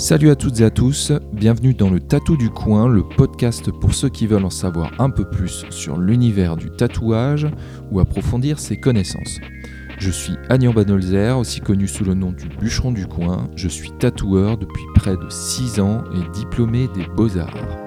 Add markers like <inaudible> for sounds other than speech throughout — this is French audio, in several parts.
Salut à toutes et à tous, bienvenue dans le Tatou du Coin, le podcast pour ceux qui veulent en savoir un peu plus sur l'univers du tatouage ou approfondir ses connaissances. Je suis Agnan Banolzer, aussi connu sous le nom du bûcheron du coin. Je suis tatoueur depuis près de 6 ans et diplômé des beaux-arts.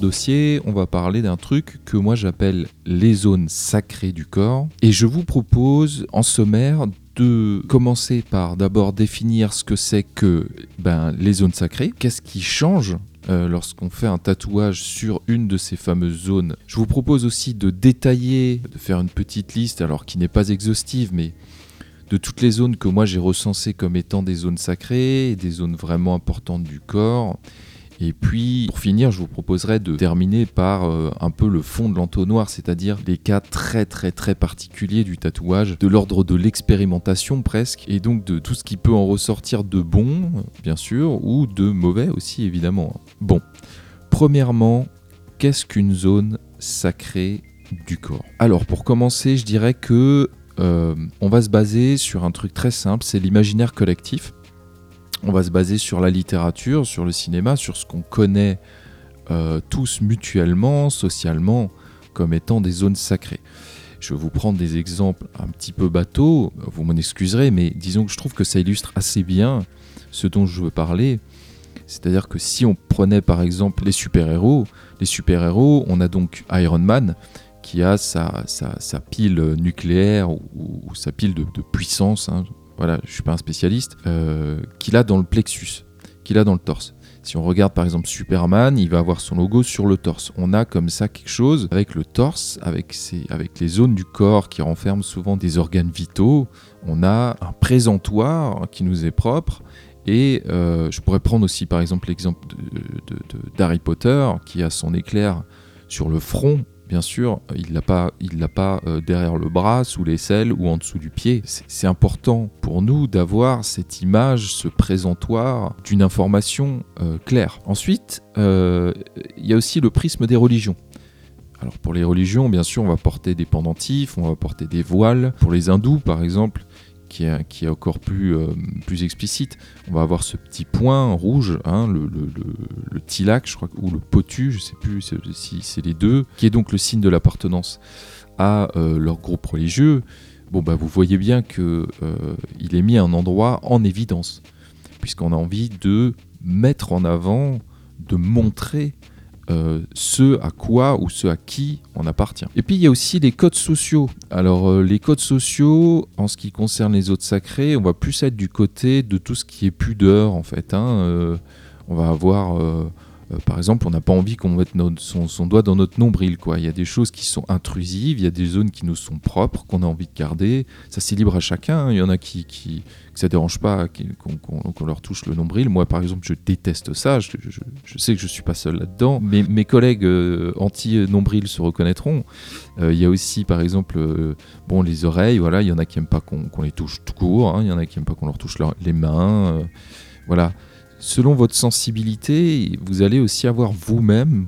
Dossier, on va parler d'un truc que moi j'appelle les zones sacrées du corps. Et je vous propose en sommaire de commencer par d'abord définir ce que c'est que ben, les zones sacrées, qu'est-ce qui change euh, lorsqu'on fait un tatouage sur une de ces fameuses zones? Je vous propose aussi de détailler, de faire une petite liste, alors qui n'est pas exhaustive, mais de toutes les zones que moi j'ai recensées comme étant des zones sacrées, des zones vraiment importantes du corps, et puis, pour finir, je vous proposerai de terminer par euh, un peu le fond de l'entonnoir, c'est-à-dire les cas très très très particuliers du tatouage, de l'ordre de l'expérimentation presque, et donc de tout ce qui peut en ressortir de bon, bien sûr, ou de mauvais aussi, évidemment. Bon, premièrement, qu'est-ce qu'une zone sacrée du corps? Alors, pour commencer, je dirais que euh, on va se baser sur un truc très simple, c'est l'imaginaire collectif on va se baser sur la littérature, sur le cinéma, sur ce qu'on connaît euh, tous mutuellement, socialement, comme étant des zones sacrées. Je vais vous prendre des exemples un petit peu bateaux, vous m'en excuserez, mais disons que je trouve que ça illustre assez bien ce dont je veux parler. C'est-à-dire que si on prenait par exemple les super-héros, les super-héros, on a donc Iron Man qui a sa, pile nucléaire ou, sa pile de, puissance, hein, voilà, je suis pas un spécialiste, euh, qu'il a dans le plexus, qu'il a dans le torse. Si on regarde par exemple Superman, il va avoir son logo sur le torse. On a comme ça quelque chose avec le torse, avec, les zones du corps qui renferment souvent des organes vitaux. On a un présentoir qui nous est propre. Et euh, je pourrais prendre aussi par exemple l'exemple d'Harry Potter qui a son éclair sur le front bien sûr, il l'a pas, il l'a pas euh, derrière le bras, sous l'aisselle ou en dessous du pied. C'est important pour nous d'avoir cette image, ce présentoir d'une information euh, claire. Ensuite, euh, il y a aussi le prisme des religions. Alors pour les religions, bien sûr, on va porter des pendentifs, on va porter des voiles. Pour les hindous, par exemple, qui est, encore plus, euh, plus explicite. On va avoir ce petit point rouge, hein, le, tilak, je crois, ou le potu, je ne sais plus si c'est les deux, qui est donc le signe de l'appartenance à euh, leur groupe religieux. Bon, bah, vous voyez bien qu'il euh, est mis à un endroit en évidence, puisqu'on a envie de mettre en avant, de montrer euh, ce à quoi ou ce à qui on appartient. Et puis il y a aussi les codes sociaux. Alors euh, les codes sociaux, en ce qui concerne les autres sacrés, on va plus être du côté de tout ce qui est pudeur en fait. Hein. Euh, on va avoir euh, par exemple, on n'a pas envie qu'on mette son, doigt dans notre nombril. Il y a des choses qui sont intrusives, il y a des zones qui nous sont propres, qu'on a envie de garder. Ça, c'est libre à chacun. Il y en a qui, qui que ça dérange pas qu'on leur touche le nombril. Moi, par exemple, je déteste ça. Je, sais que je suis pas seul là-dedans. Mais mes collègues euh, anti-nombril se reconnaîtront. Euh, il y a aussi, par exemple, bon, les oreilles. Voilà, il y en a qui n'aiment pas qu'on les touche tout court. Hein. Il y en a qui n'aiment pas qu'on leur touche les mains. voilà selon votre sensibilité, vous allez aussi avoir vous-même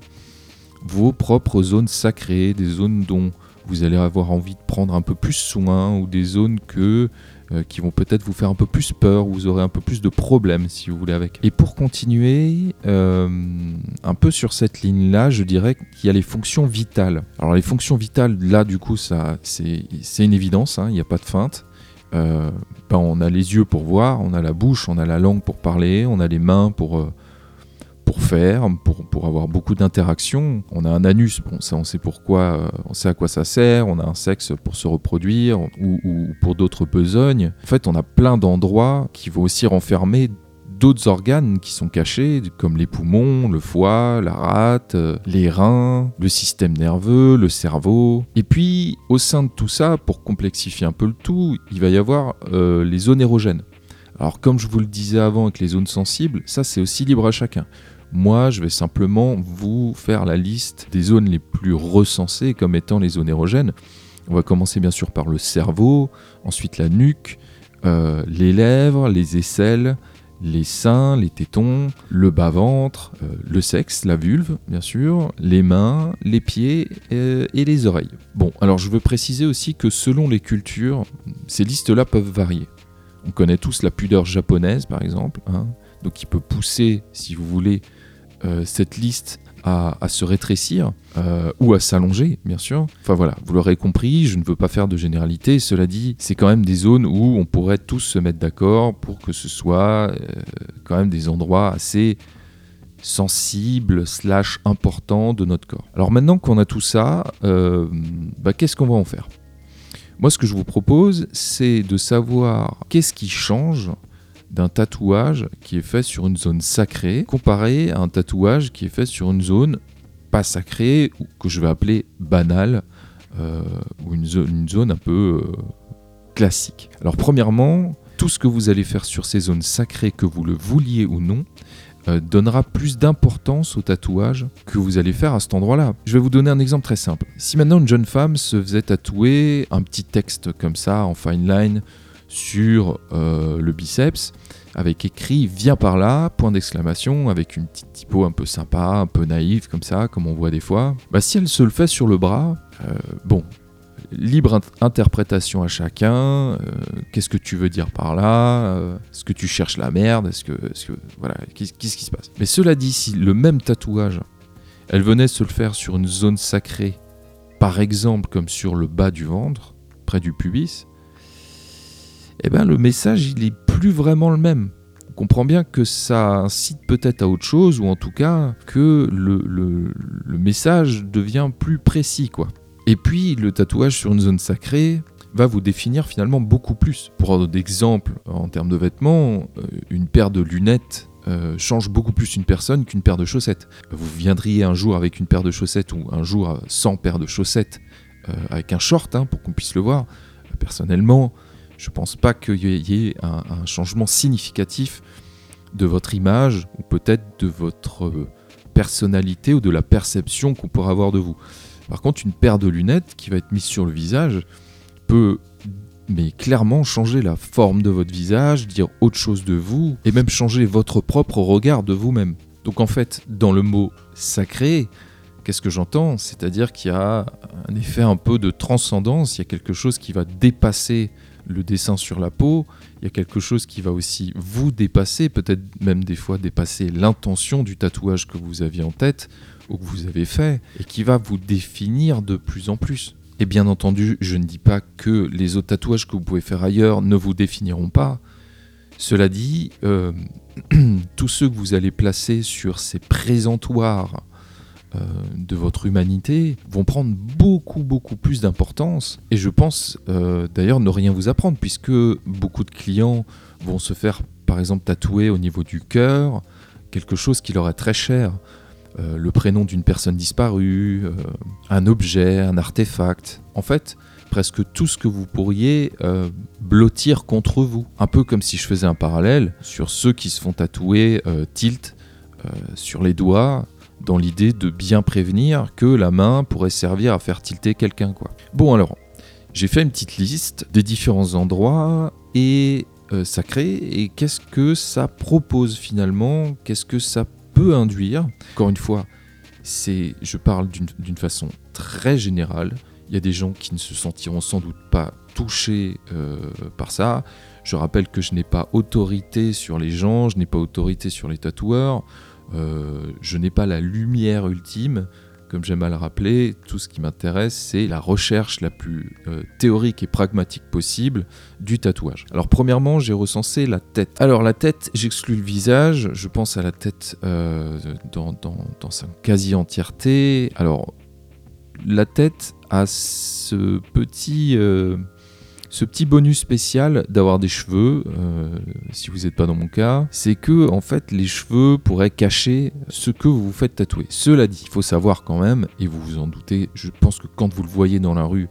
vos propres zones sacrées, des zones dont vous allez avoir envie de prendre un peu plus soin ou des zones que, euh, qui vont peut-être vous faire un peu plus peur, vous aurez un peu plus de problèmes si vous voulez avec. Et pour continuer euh, un peu sur cette ligne-là, je dirais qu'il y a les fonctions vitales. Alors les fonctions vitales, là du coup, ça, c'est, une évidence, hein, il n'y a pas de feinte. Euh, ben, on a les yeux pour voir, on a la bouche, on a la langue pour parler, on a les mains pour, euh, pour faire, pour, pour avoir beaucoup d'interactions. On a un anus, on sait pourquoi, euh, on sait à quoi ça sert, on a un sexe pour se reproduire ou, ou pour d'autres besognes. En fait, on a plein d'endroits qui vont aussi renfermer d'autres organes qui sont cachés, comme les poumons, le foie, la rate, euh, les reins, le système nerveux, le cerveau. Et puis, au sein de tout ça, pour complexifier un peu le tout, il va y avoir euh, les zones érogènes. Alors, comme je vous le disais avant avec les zones sensibles, ça c'est aussi libre à chacun. Moi, je vais simplement vous faire la liste des zones les plus recensées comme étant les zones érogènes. On va commencer bien sûr par le cerveau, ensuite la nuque, euh, les lèvres, les aisselles, les seins, les tétons, le bas-ventre, euh, le sexe, la vulve, bien sûr, les mains, les pieds euh, et les oreilles. Bon, alors je veux préciser aussi que selon les cultures, ces listes-là peuvent varier. On connaît tous la pudeur japonaise, par exemple, hein, donc qui peut pousser, si vous voulez, euh, cette liste à, se rétrécir euh, ou à s'allonger, bien sûr. Enfin voilà, vous l'aurez compris, je ne veux pas faire de généralité. Cela dit, c'est quand même des zones où on pourrait tous se mettre d'accord pour que ce soit euh, quand même des endroits assez sensibles slash importants de notre corps. Alors maintenant qu'on a tout ça, bah, qu'est-ce qu'on va en faire? Moi, ce que je vous propose, c'est de savoir qu'est-ce qui change d'un tatouage qui est fait sur une zone sacrée comparé à un tatouage qui est fait sur une zone pas sacrée ou que je vais appeler banale euh, ou une zone, une zone un peu euh, classique. Alors premièrement, tout ce que vous allez faire sur ces zones sacrées, que vous le vouliez ou non, euh, donnera plus d'importance au tatouage que vous allez faire à cet endroit-là. Je vais vous donner un exemple très simple. Si maintenant une jeune femme se faisait tatouer un petit texte comme ça en fine line sur euh, le biceps avec écrit Viens par là, point d'exclamation, avec une petite typo un peu sympa, un peu naïve comme ça, comme on voit des fois. Bah, si elle se le fait sur le bras, euh, bon, libre interprétation à chacun. Euh, qu'est-ce que tu veux dire par là Est-ce que tu cherches la merde Est-ce que, que, voilà, qu'est-ce qui se passe? Mais cela dit, si le même tatouage, elle venait se le faire sur une zone sacrée, par exemple comme sur le bas du ventre, près du pubis, eh ben, le message, il est plus vraiment le même. On comprend bien que ça incite peut-être à autre chose, ou en tout cas que le, message devient plus précis. quoi. Et puis, le tatouage sur une zone sacrée va vous définir finalement beaucoup plus. Pour ordre d'exemple, en termes de vêtements, euh, une paire de lunettes euh, change beaucoup plus une personne qu'une paire de chaussettes. Vous viendriez un jour avec une paire de chaussettes ou un jour sans paire de chaussettes euh, avec un short hein, pour qu'on puisse le voir. personnellement, je ne pense pas qu'il y ait un, changement significatif de votre image ou peut-être de votre euh, personnalité ou de la perception qu'on pourra avoir de vous. Par contre, une paire de lunettes qui va être mise sur le visage peut mais clairement changer la forme de votre visage, dire autre chose de vous, et même changer votre propre regard de vous-même. Donc en fait, dans le mot sacré, qu'est-ce que j'entends? C'est-à-dire qu'il y a un effet un peu de transcendance, il y a quelque chose qui va dépasser le dessin sur la peau, il y a quelque chose qui va aussi vous dépasser, peut-être même des fois dépasser l'intention du tatouage que vous aviez en tête ou que vous avez fait, et qui va vous définir de plus en plus. Et bien entendu, je ne dis pas que les autres tatouages que vous pouvez faire ailleurs ne vous définiront pas. Cela dit, euh, <clears throat> tous ceux que vous allez placer sur ces présentoirs euh, de votre humanité vont prendre beaucoup beaucoup plus d'importance. Et je pense euh, d'ailleurs ne rien vous apprendre puisque beaucoup de clients vont se faire par exemple tatouer au niveau du cœur quelque chose qui leur est très cher. Euh, le prénom d'une personne disparue un objet un artefact. En fait presque tout ce que vous pourriez blottir contre vous. Un peu comme si je faisais un parallèle sur ceux qui se font tatouer tilt sur les doigts dans l'idée de bien prévenir que la main pourrait servir à faire tilter quelqu'un. quoi. Bon alors, j'ai fait une petite liste des différents endroits et euh, sacrés et qu'est-ce que ça propose finalement, qu'est-ce que ça peut induire? Encore une fois, c'est, je parle d'une façon très générale. Il y a des gens qui ne se sentiront sans doute pas touchés euh, par ça. Je rappelle que je n'ai pas autorité sur les gens, je n'ai pas autorité sur les tatoueurs. Euh, je n'ai pas la lumière ultime, comme j'aime à le rappeler, tout ce qui m'intéresse, c'est la recherche la plus euh, théorique et pragmatique possible du tatouage. Alors premièrement, j'ai recensé la tête. Alors la tête, j'exclus le visage, je pense à la tête euh, dans, dans sa quasi-entièreté. Alors la tête a ce petit ce petit bonus spécial d'avoir des cheveux, euh, si vous n'êtes pas dans mon cas, c'est que en fait les cheveux pourraient cacher ce que vous vous faites tatouer. Cela dit, il faut savoir quand même, et vous vous en doutez, je pense que quand vous le voyez dans la rue,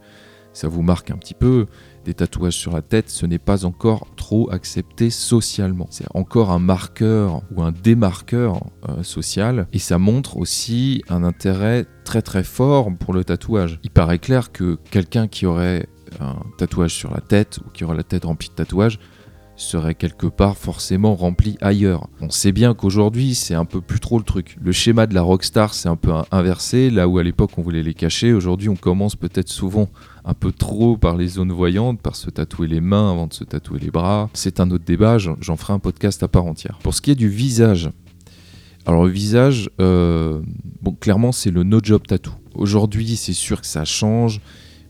ça vous marque un petit peu, des tatouages sur la tête, ce n'est pas encore trop accepté socialement. C'est encore un marqueur ou un démarqueur euh, social et ça montre aussi un intérêt très très fort pour le tatouage. Il paraît clair que quelqu'un qui aurait un tatouage sur la tête ou qui aurait la tête remplie de tatouages serait quelque part forcément rempli ailleurs. On sait bien qu'aujourd'hui, c'est un peu plus trop le truc. Le schéma de la rockstar, c'est un peu inversé. Là où à l'époque, on voulait les cacher, aujourd'hui, on commence peut-être souvent un peu trop par les zones voyantes, par se tatouer les mains avant de se tatouer les bras. C'est un autre débat, j'en ferai un podcast à part entière. Pour ce qui est du visage, alors le visage, euh, bon, clairement, c'est le no-job tattoo. Aujourd'hui, c'est sûr que ça change.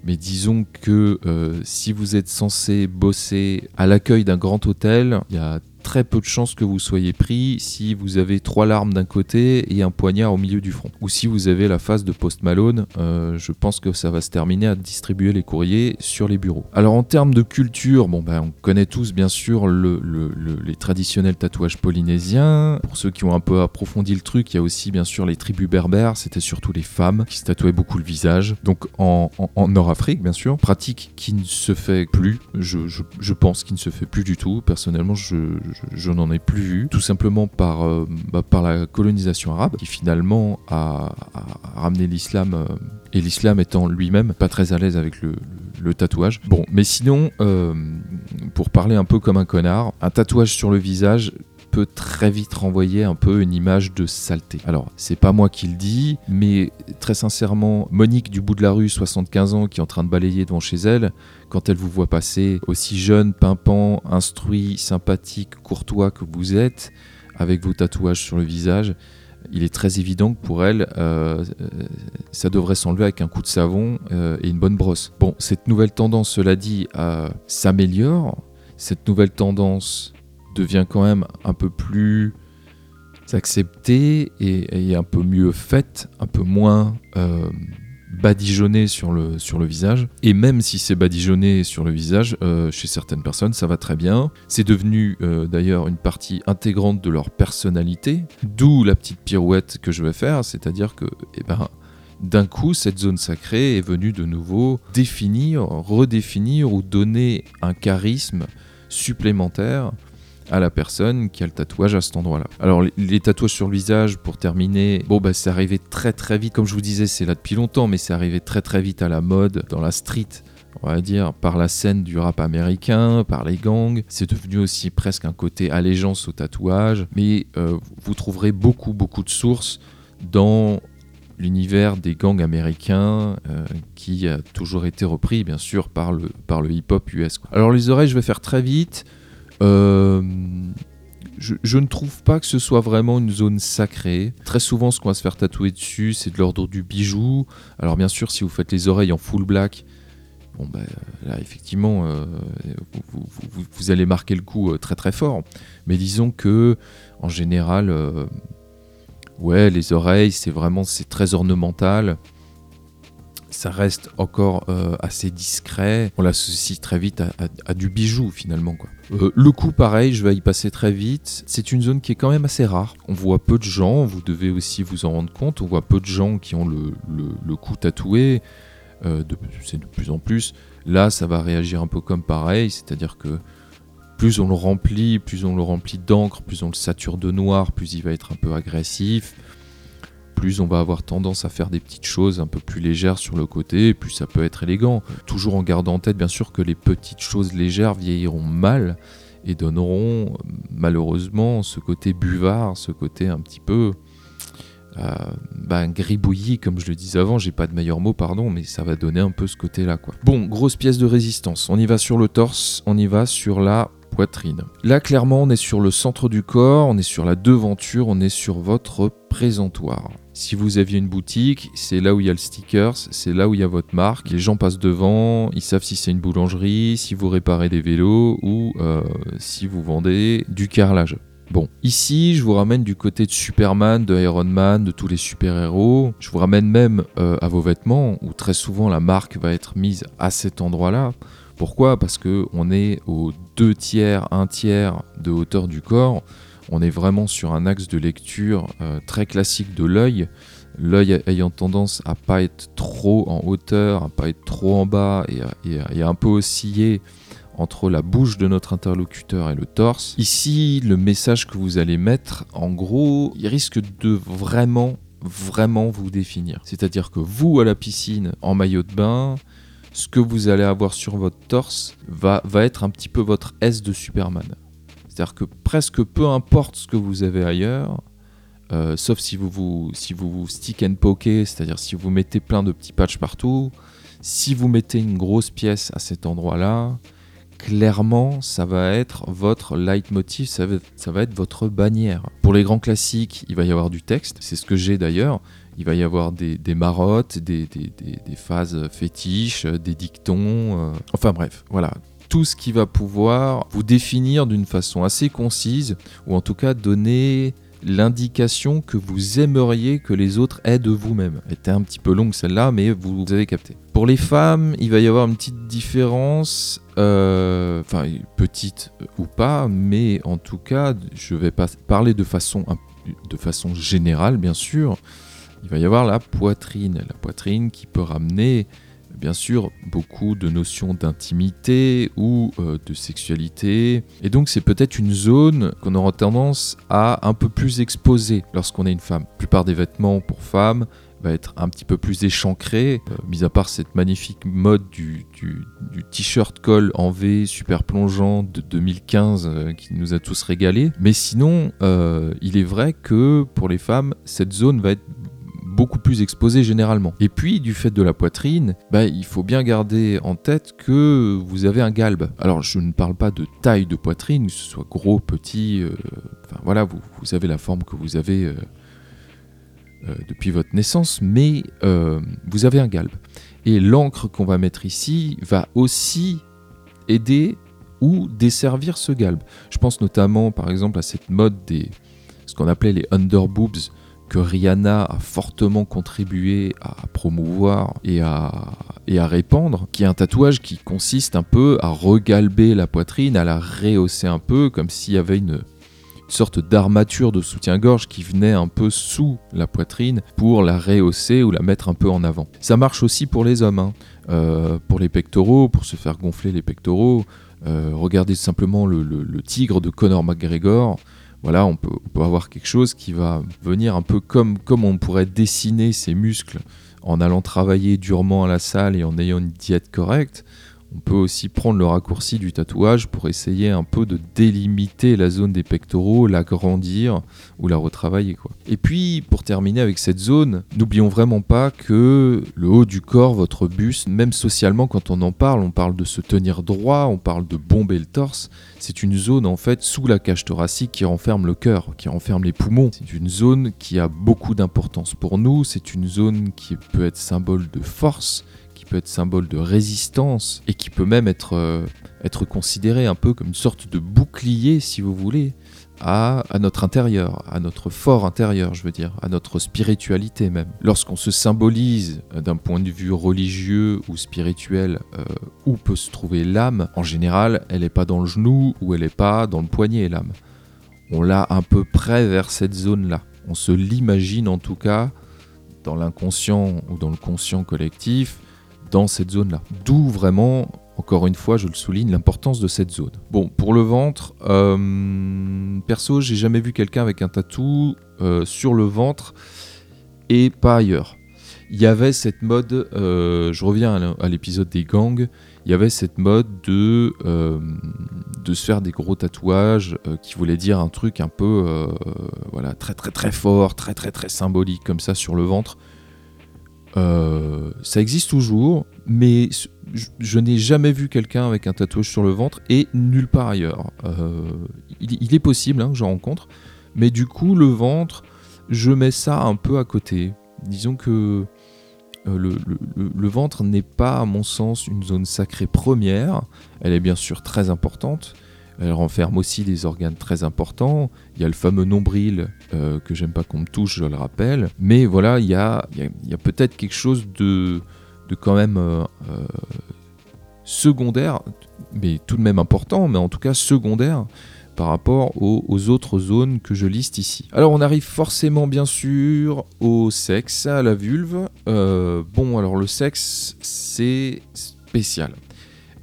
Mais disons que euh, si vous êtes censé bosser à l'accueil d'un grand hôtel, il y a très peu de chances que vous soyez pris si vous avez trois larmes d'un côté et un poignard au milieu du front. Ou si vous avez la face de Post Malone, euh, je pense que ça va se terminer à distribuer les courriers sur les bureaux. Alors en termes de culture, bon ben on connaît tous bien sûr le, les traditionnels tatouages polynésiens. Pour ceux qui ont un peu approfondi le truc, il y a aussi bien sûr les tribus berbères, c'était surtout les femmes qui se tatouaient beaucoup le visage. Donc en, Nord-Afrique bien sûr, pratique qui ne se fait plus, je, je pense qu'il ne se fait plus du tout. Personnellement, je, je, n'en ai plus vu, tout simplement par, euh, bah, la colonisation arabe, qui finalement a, ramené l'islam, euh, et l'islam étant lui-même pas très à l'aise avec le, tatouage. Bon, mais sinon, euh, pour parler un peu comme un connard, un tatouage sur le visage, peut très vite renvoyer un peu une image de saleté. Alors, c'est pas moi qui le dis, mais très sincèrement, Monique du bout de la rue, 75 ans, qui est en train de balayer devant chez elle, quand elle vous voit passer aussi jeune, pimpant, instruit, sympathique, courtois que vous êtes, avec vos tatouages sur le visage, il est très évident que pour elle, euh, ça devrait s'enlever avec un coup de savon euh, et une bonne brosse. Bon, cette nouvelle tendance, cela dit, euh, s'améliore. Cette nouvelle tendance devient quand même un peu plus acceptée et, un peu mieux faite, un peu moins euh, badigeonnée sur le, sur le visage. Et même si c'est badigeonné sur le visage, euh, chez certaines personnes, ça va très bien. C'est devenu euh, d'ailleurs une partie intégrante de leur personnalité, d'où la petite pirouette que je vais faire, c'est-à-dire que, eh ben, d'un coup, cette zone sacrée est venue de nouveau définir, redéfinir ou donner un charisme supplémentaire à la personne qui a le tatouage à cet endroit-là. Alors les, tatouages sur le visage, pour terminer, bon bah c'est arrivé très très vite, comme je vous disais c'est là depuis longtemps, mais c'est arrivé très très vite à la mode, dans la street, on va dire, par la scène du rap américain, par les gangs. C'est devenu aussi presque un côté allégeance au tatouage. Mais euh, vous trouverez beaucoup, beaucoup de sources dans l'univers des gangs américains euh, qui a toujours été repris, bien sûr, par le, par le hip-hop US. Alors les oreilles, je vais faire très vite. Euh, je, ne trouve pas que ce soit vraiment une zone sacrée. Très souvent, ce qu'on va se faire tatouer dessus, c'est de l'ordre du bijou. Alors, bien sûr, si vous faites les oreilles en full black, bon, bah, là, effectivement, euh, vous, allez marquer le coup euh, très très fort. Mais disons que, en général, ouais, les oreilles, c'est vraiment c'est très ornemental ça reste encore euh, assez discret. On l'associe très vite à, du bijou finalement. Quoi. Euh, le coup, pareil, je vais y passer très vite. C'est une zone qui est quand même assez rare. On voit peu de gens, vous devez aussi vous en rendre compte. On voit peu de gens qui ont le, le, tatoué. Euh, c'est de plus en plus. Là, ça va réagir un peu comme pareil, c'est-à-dire que plus on le remplit, plus on le remplit d'encre, plus on le sature de noir, plus il va être un peu agressif plus on va avoir tendance à faire des petites choses un peu plus légères sur le côté, plus ça peut être élégant. Toujours en gardant en tête bien sûr que les petites choses légères vieilliront mal et donneront malheureusement ce côté buvard, ce côté un petit peu euh, bah, gribouillis comme je le disais avant, j'ai pas de meilleur mot pardon, mais ça va donner un peu ce côté là quoi. Bon, grosse pièce de résistance, on y va sur le torse, on y va sur la poitrine. Là, clairement, on est sur le centre du corps, on est sur la devanture, on est sur votre présentoir. Si vous aviez une boutique, c'est là où il y a le sticker, c'est là où il y a votre marque. Les gens passent devant, ils savent si c'est une boulangerie, si vous réparez des vélos ou euh, si vous vendez du carrelage. Bon, ici, je vous ramène du côté de Superman, de Iron Man, de tous les super-héros. Je vous ramène même euh, à vos vêtements, où très souvent la marque va être mise à cet endroit-là. Pourquoi? Parce que on est aux deux tiers, un tiers de hauteur du corps on est vraiment sur un axe de lecture euh, très classique de l'œil, l'œil ayant tendance à pas être trop en hauteur, à pas être trop en bas et et à un peu osciller entre la bouche de notre interlocuteur et le torse. Ici, le message que vous allez mettre, en gros, il risque de vraiment, vraiment vous définir. C'est-à-dire que vous, à la piscine, en maillot de bain, ce que vous allez avoir sur votre torse va être un petit peu votre S de Superman. C'est-à-dire que presque peu importe ce que vous avez ailleurs, euh, sauf si vous vous, si vous stick and poker, c'est-à-dire si vous mettez plein de petits patchs partout, si vous mettez une grosse pièce à cet endroit-là, clairement, ça va être votre leitmotiv, ça va, ça va être votre bannière. Pour les grands classiques, il va y avoir du texte, c'est ce que j'ai d'ailleurs. Il va y avoir des, marottes, des, phases fétiches, des dictons, euh, enfin bref, voilà. Tout ce qui va pouvoir vous définir d'une façon assez concise, ou en tout cas donner l'indication que vous aimeriez que les autres aient de vous-même. Elle était un petit peu longue celle-là, mais vous, avez capté. Pour les femmes, il va y avoir une petite différence, euh, petite ou pas, mais en tout cas, je vais pas parler de façon générale, bien sûr. Il va y avoir la poitrine, la poitrine qui peut ramener bien sûr beaucoup de notions d'intimité ou euh, de sexualité. Et donc c'est peut-être une zone qu'on aura tendance à un peu plus exposer lorsqu'on est une femme. La plupart des vêtements pour femmes va être un petit peu plus échancré, euh, mis à part cette magnifique mode du, t-shirt col en V super plongeant de 2015 euh, qui nous a tous régalé. Mais sinon, il est vrai que pour les femmes, cette zone va être beaucoup plus exposé généralement. Et puis, du fait de la poitrine, bah, il faut bien garder en tête que vous avez un galbe. Alors, je ne parle pas de taille de poitrine, que ce soit gros, petit, euh, enfin voilà, vous, avez la forme que vous avez euh, euh, depuis votre naissance, mais vous avez un galbe. Et l'encre qu'on va mettre ici va aussi aider ou desservir ce galbe. Je pense notamment, par exemple, à cette mode des ce qu'on appelait les underboobs, que Rihanna a fortement contribué à promouvoir et à, répandre, qui est un tatouage qui consiste un peu à regalber la poitrine, à la rehausser un peu, comme s'il y avait une, sorte d'armature de soutien-gorge qui venait un peu sous la poitrine pour la rehausser ou la mettre un peu en avant. Ça marche aussi pour les hommes, hein. euh, pour les pectoraux, pour se faire gonfler les pectoraux. Euh, regardez simplement le, le, tigre de Conor McGregor voilà, on peut, avoir quelque chose qui va venir un peu comme, comme on pourrait dessiner ses muscles en allant travailler durement à la salle et en ayant une diète correcte. On peut aussi prendre le raccourci du tatouage pour essayer un peu de délimiter la zone des pectoraux, l'agrandir ou la retravailler. Et puis, pour terminer avec cette zone, n'oublions vraiment pas que le haut du corps, votre buste, même socialement quand on en parle, on parle de se tenir droit, on parle de bomber le torse, c'est une zone en fait sous la cage thoracique qui renferme le cœur, qui renferme les poumons. C'est une zone qui a beaucoup d'importance pour nous, c'est une zone qui peut être symbole de force, peut être symbole de résistance et qui peut même être, euh, être considéré un peu comme une sorte de bouclier, si vous voulez, à, à, notre intérieur, à notre fort intérieur, je veux dire, à notre spiritualité même. Lorsqu'on se symbolise d'un point de vue religieux ou spirituel euh, où peut se trouver l'âme, en général, elle n'est pas dans le genou ou elle n'est pas dans le poignet, l'âme. On l'a un peu près vers cette zone-là. On se l'imagine en tout cas dans l'inconscient ou dans le conscient collectif dans cette zone-là. D'où vraiment, encore une fois, je le souligne, l'importance de cette zone. Bon, pour le ventre, euh, perso, j'ai jamais vu quelqu'un avec un tatou euh, sur le ventre et pas ailleurs. Il y avait cette mode, euh, je reviens à l'épisode des gangs, il y avait cette mode de, de se faire des gros tatouages qui voulaient dire un truc un peu voilà, très très très fort, très très très symbolique comme ça sur le ventre. Euh, ça existe toujours, mais je, n'ai jamais vu quelqu'un avec un tatouage sur le ventre et nulle part ailleurs. Euh, il, est possible hein, que j'en rencontre, mais du coup, le ventre, je mets ça un peu à côté. Disons que euh, le, le, ventre n'est pas, à mon sens, une zone sacrée première. Elle est bien sûr très importante, elle renferme aussi des organes très importants. Il y a le fameux nombril euh, que j'aime pas qu'on me touche, je le rappelle. Mais voilà, il y a, peut-être quelque chose de, quand même euh, euh, secondaire, mais tout de même important, mais en tout cas secondaire, par rapport aux, autres zones que je liste ici. Alors on arrive forcément bien sûr au sexe, à la vulve. Bon alors le sexe c'est spécial.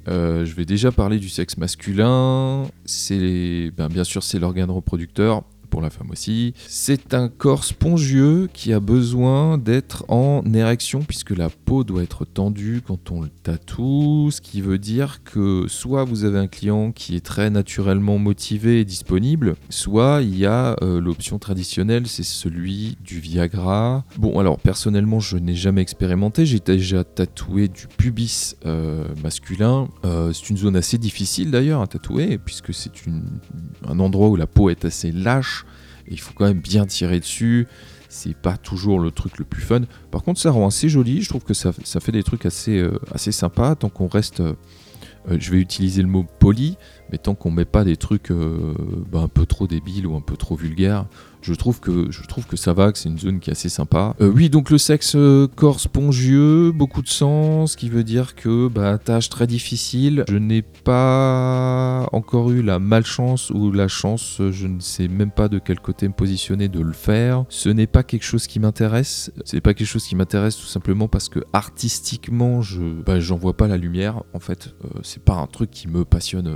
Euh, je vais déjà parler du sexe masculin. C'est ben, bien sûr c'est l'organe reproducteur la femme aussi. C'est un corps spongieux qui a besoin d'être en érection puisque la peau doit être tendue quand on le tatoue, ce qui veut dire que soit vous avez un client qui est très naturellement motivé et disponible, soit il y a euh, l'option traditionnelle, c'est celui du Viagra. Bon alors personnellement je n'ai jamais expérimenté, j'ai déjà tatoué du pubis euh, masculin. Euh, c'est une zone assez difficile d'ailleurs à tatouer puisque c'est un endroit où la peau est assez lâche il faut quand même bien tirer dessus. C'est pas toujours le truc le plus fun. Par contre, ça rend assez joli. Je trouve que ça, fait des trucs assez, euh, assez sympas tant qu'on reste. Euh, euh, je vais utiliser le mot poli, mais tant qu'on met pas des trucs bah, un peu trop débiles ou un peu trop vulgaires, je trouve que, je trouve que ça va, que c'est une zone qui est assez sympa. Euh, oui, donc le sexe euh, corps spongieux, beaucoup de sang, ce qui veut dire que bah, tâche très difficile. Je n'ai pas encore eu la malchance ou la chance, je ne sais même pas de quel côté me positionner de le faire. Ce n'est pas quelque chose qui m'intéresse. Ce n'est pas quelque chose qui m'intéresse tout simplement parce que artistiquement, je bah, j'en vois pas la lumière. En fait, euh, c'est pas un truc qui me passionne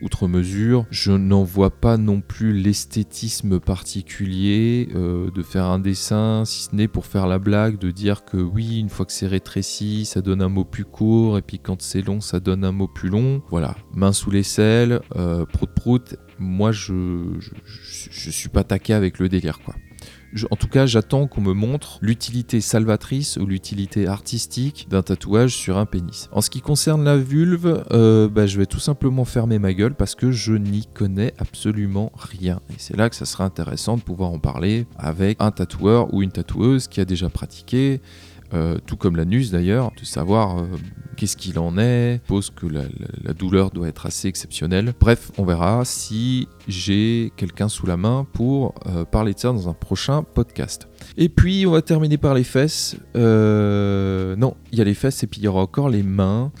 outre mesure. Je n'en vois pas non plus l'esthétisme particulier euh, de faire un dessin, si ce n'est pour faire la blague, de dire que oui, une fois que c'est rétréci, ça donne un mot plus court, et puis quand c'est long, ça donne un mot plus long. Voilà, main sous l'aisselle, euh, prout prout. Moi, je, je, je suis pas taqué avec le délire, quoi en tout cas, j'attends qu'on me montre l'utilité salvatrice ou l'utilité artistique d'un tatouage sur un pénis. En ce qui concerne la vulve, euh, bah, je vais tout simplement fermer ma gueule parce que je n'y connais absolument rien. Et c'est là que ça sera intéressant de pouvoir en parler avec un tatoueur ou une tatoueuse qui a déjà pratiqué. Euh, tout comme l'anus d'ailleurs, de savoir euh, qu'est-ce qu'il en est, pose que la, douleur doit être assez exceptionnelle. Bref, on verra si j'ai quelqu'un sous la main pour euh, parler de ça dans un prochain podcast. Et puis on va terminer par les fesses. non, il y a les fesses et puis il y aura encore les mains.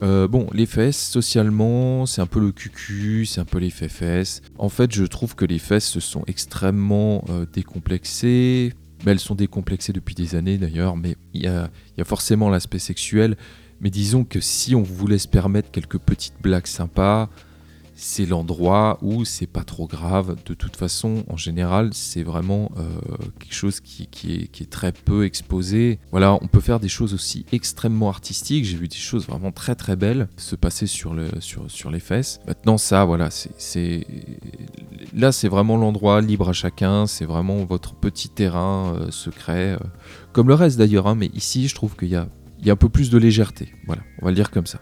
bon, les fesses, socialement, c'est un peu le cucu, c'est un peu les fesses. En fait, je trouve que les fesses se sont extrêmement décomplexées elles sont décomplexées depuis des années d'ailleurs, mais il y a, forcément l'aspect sexuel. Mais disons que si on voulait se permettre quelques petites blagues sympas, c'est l'endroit où c'est pas trop grave. De toute façon, en général, c'est vraiment euh, quelque chose qui, est, très peu exposé. Voilà, on peut faire des choses aussi extrêmement artistiques. J'ai vu des choses vraiment très très belles se passer sur, le, sur, sur les fesses. Maintenant, ça, voilà, c'est là, c'est vraiment l'endroit libre à chacun. C'est vraiment votre petit terrain euh, secret, euh, comme le reste d'ailleurs. Hein, mais ici, je trouve qu'il y a un peu plus de légèreté. Voilà, on va le dire comme ça.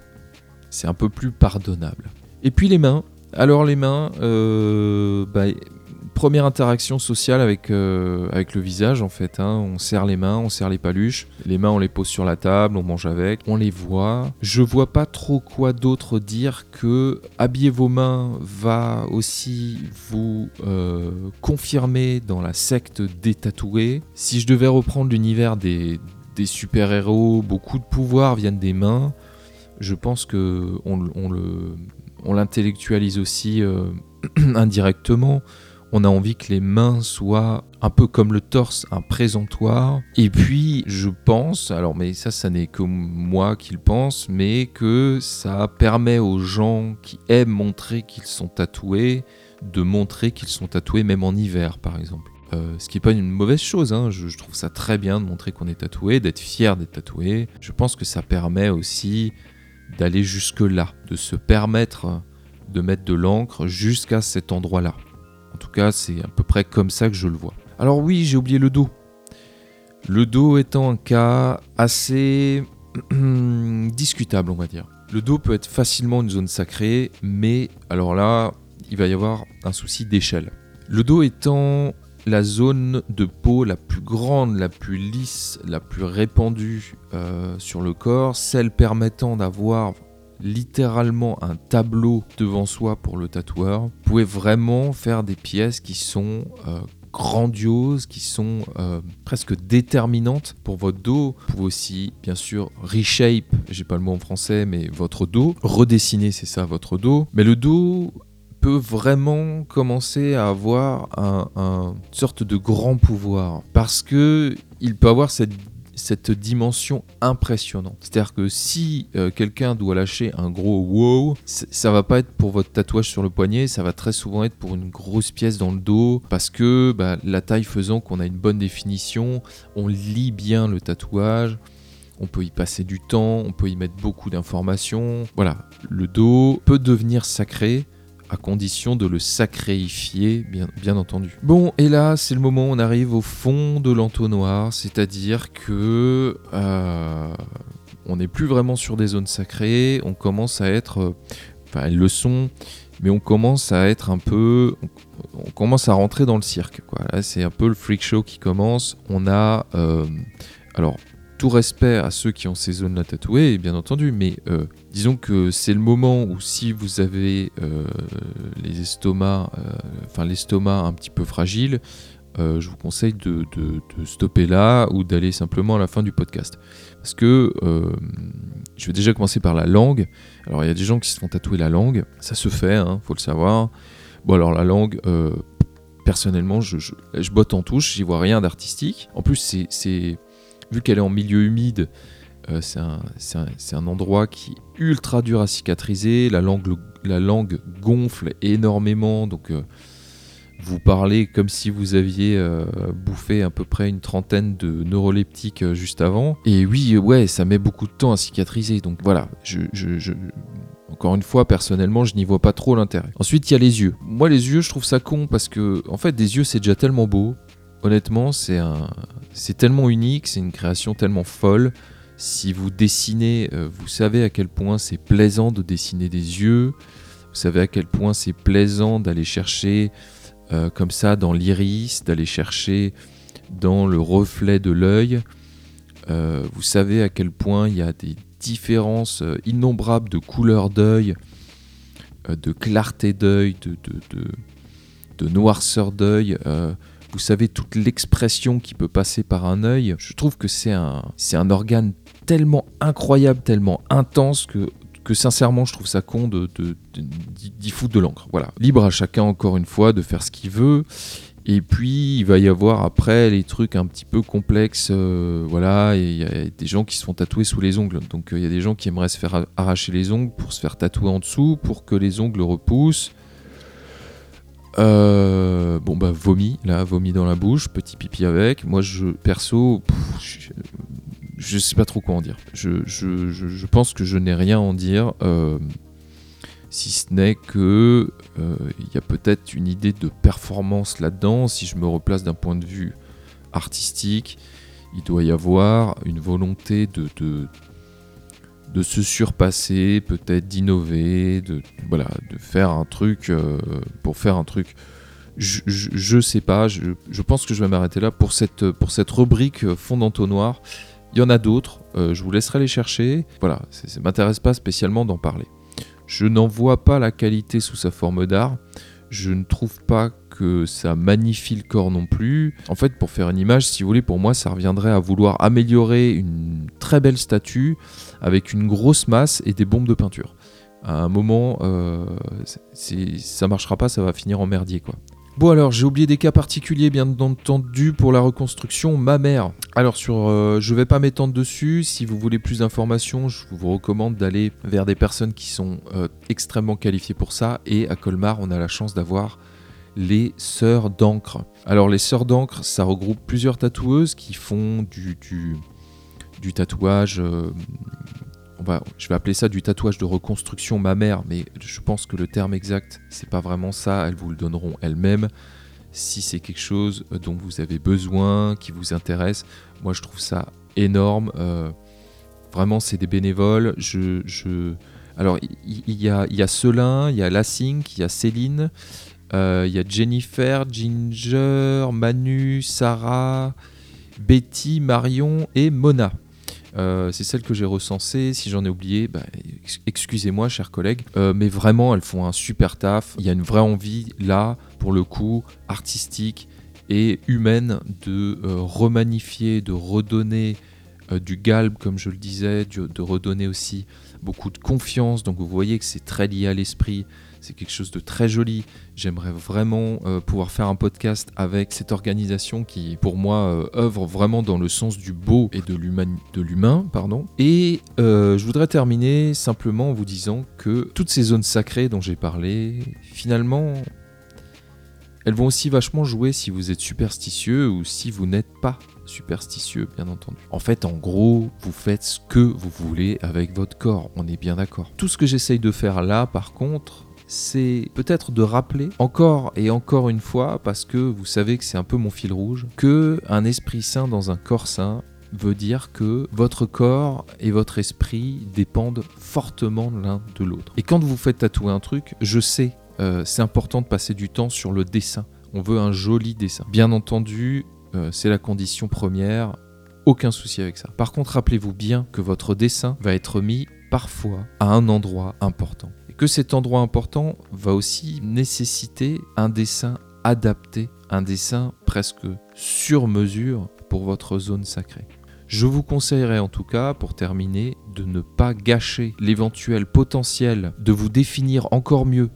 C'est un peu plus pardonnable. Et puis les mains. Alors les mains, euh, bah, première interaction sociale avec, euh, avec le visage en fait. Hein. On serre les mains, on serre les paluches. Les mains, on les pose sur la table, on mange avec, on les voit. Je vois pas trop quoi d'autre dire que habiller vos mains va aussi vous euh, confirmer dans la secte des tatoués. Si je devais reprendre l'univers des, des super-héros, beaucoup de pouvoirs viennent des mains. Je pense que on, on le on l'intellectualise aussi euh, <clears throat> indirectement. On a envie que les mains soient un peu comme le torse, un présentoir. Et puis, je pense, alors mais ça, ça n'est que moi qui le pense, mais que ça permet aux gens qui aiment montrer qu'ils sont tatoués, de montrer qu'ils sont tatoués même en hiver, par exemple. Euh, ce qui n'est pas une mauvaise chose, hein. je, je, trouve ça très bien de montrer qu'on est tatoué, d'être fier d'être tatoué. Je pense que ça permet aussi d'aller jusque-là, de se permettre de mettre de l'encre jusqu'à cet endroit-là. En tout cas, c'est à peu près comme ça que je le vois. Alors oui, j'ai oublié le dos. Le dos étant un cas assez <clears throat> discutable, on va dire. Le dos peut être facilement une zone sacrée, mais alors là, il va y avoir un souci d'échelle. Le dos étant la zone de peau la plus grande, la plus lisse, la plus répandue euh, sur le corps, celle permettant d'avoir littéralement un tableau devant soi pour le tatoueur. Vous pouvez vraiment faire des pièces qui sont euh, grandioses, qui sont euh, presque déterminantes pour votre dos. Vous pouvez aussi, bien sûr, reshape, j'ai pas le mot en français, mais votre dos. Redessiner, c'est ça, votre dos. Mais le dos peut vraiment commencer à avoir un, un sorte de grand pouvoir parce que il peut avoir cette cette dimension impressionnante. C'est-à-dire que si euh, quelqu'un doit lâcher un gros wow, ça va pas être pour votre tatouage sur le poignet, ça va très souvent être pour une grosse pièce dans le dos, parce que bah, la taille faisant qu'on a une bonne définition, on lit bien le tatouage. On peut y passer du temps, on peut y mettre beaucoup d'informations. Voilà, le dos peut devenir sacré à condition de le sacréifier, bien, entendu. Bon, et là, c'est le moment où on arrive au fond de l'entonnoir, c'est-à-dire que euh, on n'est plus vraiment sur des zones sacrées, on commence à être, euh, enfin, elles le sont, mais on commence à être un peu, on, commence à rentrer dans le cirque. C'est un peu le freak show qui commence. On a, euh, alors, tout respect à ceux qui ont ces zones-là tatouées, bien entendu, mais euh, disons que c'est le moment où si vous avez euh, les estomacs, euh, enfin l'estomac un petit peu fragile, je vous conseille de, stopper là ou d'aller simplement à la fin du podcast. Parce que je vais déjà commencer par la langue. Alors il y a des gens qui se font tatouer la langue, ça se fait, hein, faut le savoir. Bon alors la langue, personnellement, je, je, je, botte en touche, j'y vois rien d'artistique. En plus, c'est vu qu'elle est en milieu humide, euh, c'est un, endroit qui est ultra dur à cicatriser. La langue, la langue gonfle énormément, donc euh, vous parlez comme si vous aviez euh, bouffé à peu près une trentaine de neuroleptiques juste avant. Et oui, ouais, ça met beaucoup de temps à cicatriser. Donc voilà, encore une fois, personnellement, je n'y vois pas trop l'intérêt. Ensuite, il y a les yeux. Moi, les yeux, je trouve ça con parce que, en fait, des yeux, c'est déjà tellement beau honnêtement, c'est tellement unique, c'est une création tellement folle. Si vous dessinez, euh, vous savez à quel point c'est plaisant de dessiner des yeux. Vous savez à quel point c'est plaisant d'aller chercher euh, comme ça dans l'iris, d'aller chercher dans le reflet de l'œil. Euh, vous savez à quel point il y a des différences innombrables de couleurs d'œil, de clarté d'œil, de, noirceur d'œil vous savez toute l'expression qui peut passer par un œil. Je trouve que c'est un, c'est un organe tellement incroyable, tellement intense que que sincèrement je trouve ça con de, d'y foutre de l'encre. Voilà. Libre à chacun encore une fois de faire ce qu'il veut. Et puis il va y avoir après les trucs un petit peu complexes. Euh, voilà, il y a des gens qui se font tatouer sous les ongles. Donc euh, il y a des gens qui aimeraient se faire arracher les ongles pour se faire tatouer en dessous, pour que les ongles repoussent. Euh, bon bah vomi, là, vomi dans la bouche, petit pipi avec. Moi je perso, je, sais pas trop quoi en dire. Je, pense que je n'ai rien à en dire, euh, si ce n'est que euh, il y a peut-être une idée de performance là-dedans. Si je me replace d'un point de vue artistique, il doit y avoir une volonté de, de de se surpasser, peut-être d'innover, de, faire un truc euh, pour faire un truc. Je, je, sais pas, je, pense que je vais m'arrêter là pour cette, pour cette rubrique fond d'entonnoir. Il y en a d'autres, euh, je vous laisserai les chercher. Voilà, ça m'intéresse pas spécialement d'en parler. Je n'en vois pas la qualité sous sa forme d'art. Je ne trouve pas que ça magnifie le corps non plus. En fait, pour faire une image, si vous voulez, pour moi, ça reviendrait à vouloir améliorer une très belle statue avec une grosse masse et des bombes de peinture. À un moment, euh, ça marchera pas, ça va finir en merdier, quoi. Bon alors, j'ai oublié des cas particuliers bien entendu pour la reconstruction mammaire. Alors sur, euh, je vais pas m'étendre dessus. Si vous voulez plus d'informations, je vous recommande d'aller vers des personnes qui sont euh, extrêmement qualifiées pour ça. Et à Colmar, on a la chance d'avoir les sœurs d'encre. Alors les sœurs d'encre, ça regroupe plusieurs tatoueuses qui font du, tatouage, euh, on va, je vais appeler ça du tatouage de reconstruction mammaire, mais je pense que le terme exact, c'est pas vraiment ça, elles vous le donneront elles-mêmes. Si c'est quelque chose dont vous avez besoin, qui vous intéresse, moi je trouve ça énorme. Euh, vraiment, c'est des bénévoles. Alors, il y, a, y a Selin, il y a Lassink, il y a Céline, il y a Jennifer, Ginger, Manu, Sarah, Betty, Marion et Mona. Euh, c'est celle que j'ai recensée. Si j'en ai oublié, bah, excusez-moi, chers collègues. Euh, mais vraiment, elles font un super taf. Il y a une vraie envie là, pour le coup, artistique et humaine de remanifier, de redonner euh, du galbe, comme je le disais, de redonner aussi beaucoup de confiance. Donc vous voyez que c'est très lié à l'esprit, c'est quelque chose de très joli. J'aimerais vraiment euh, pouvoir faire un podcast avec cette organisation qui, pour moi, euh, œuvre vraiment dans le sens du beau et de l'humain. pardon. Et euh, je voudrais terminer simplement en vous disant que toutes ces zones sacrées dont j'ai parlé, finalement, elles vont aussi vachement jouer si vous êtes superstitieux ou si vous n'êtes pas superstitieux, bien entendu. En fait, en gros, vous faites ce que vous voulez avec votre corps, on est bien d'accord. Tout ce que j'essaye de faire là, par contre, c'est peut-être de rappeler encore et encore une fois, parce que vous savez que c'est un peu mon fil rouge, que un esprit sain dans un corps sain veut dire que votre corps et votre esprit dépendent fortement l'un de l'autre. Et quand vous faites tatouer un truc, je sais, euh, c'est important de passer du temps sur le dessin. On veut un joli dessin. Bien entendu, euh, c'est la condition première. Aucun souci avec ça. Par contre, rappelez-vous bien que votre dessin va être mis parfois à un endroit important. Cet endroit important va aussi nécessiter un dessin adapté, un dessin presque sur mesure pour votre zone sacrée. Je vous conseillerais en tout cas, pour terminer, de ne pas gâcher l'éventuel potentiel de vous définir encore mieux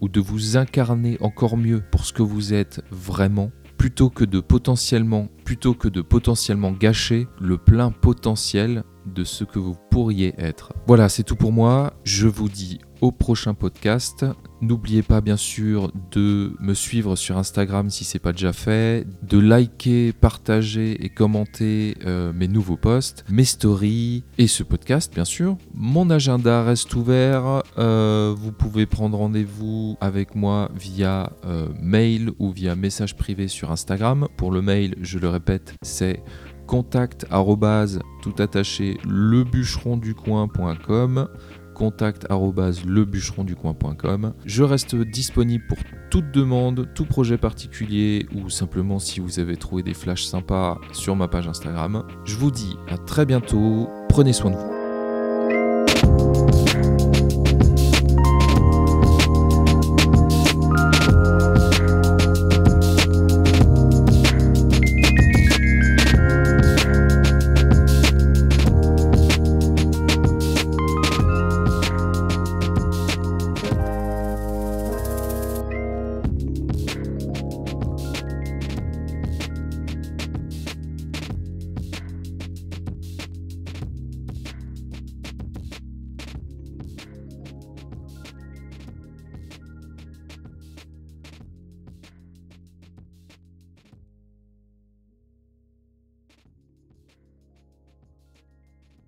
ou de vous incarner encore mieux pour ce que vous êtes vraiment plutôt que de potentiellement plutôt que de potentiellement gâcher le plein potentiel de ce que vous pourriez être. Voilà, c'est tout pour moi. Je vous dis au prochain podcast. N'oubliez pas bien sûr de me suivre sur Instagram si ce n'est pas déjà fait, de liker, partager et commenter euh, mes nouveaux posts, mes stories et ce podcast bien sûr. Mon agenda reste ouvert. Euh, vous pouvez prendre rendez-vous avec moi via euh, mail ou via message privé sur Instagram. Pour le mail, je le répète, c'est contact tout attaché lebucheronducoin.com contact. Je reste disponible pour toute demande, tout projet particulier ou simplement si vous avez trouvé des flashs sympas sur ma page Instagram. Je vous dis à très bientôt, prenez soin de vous.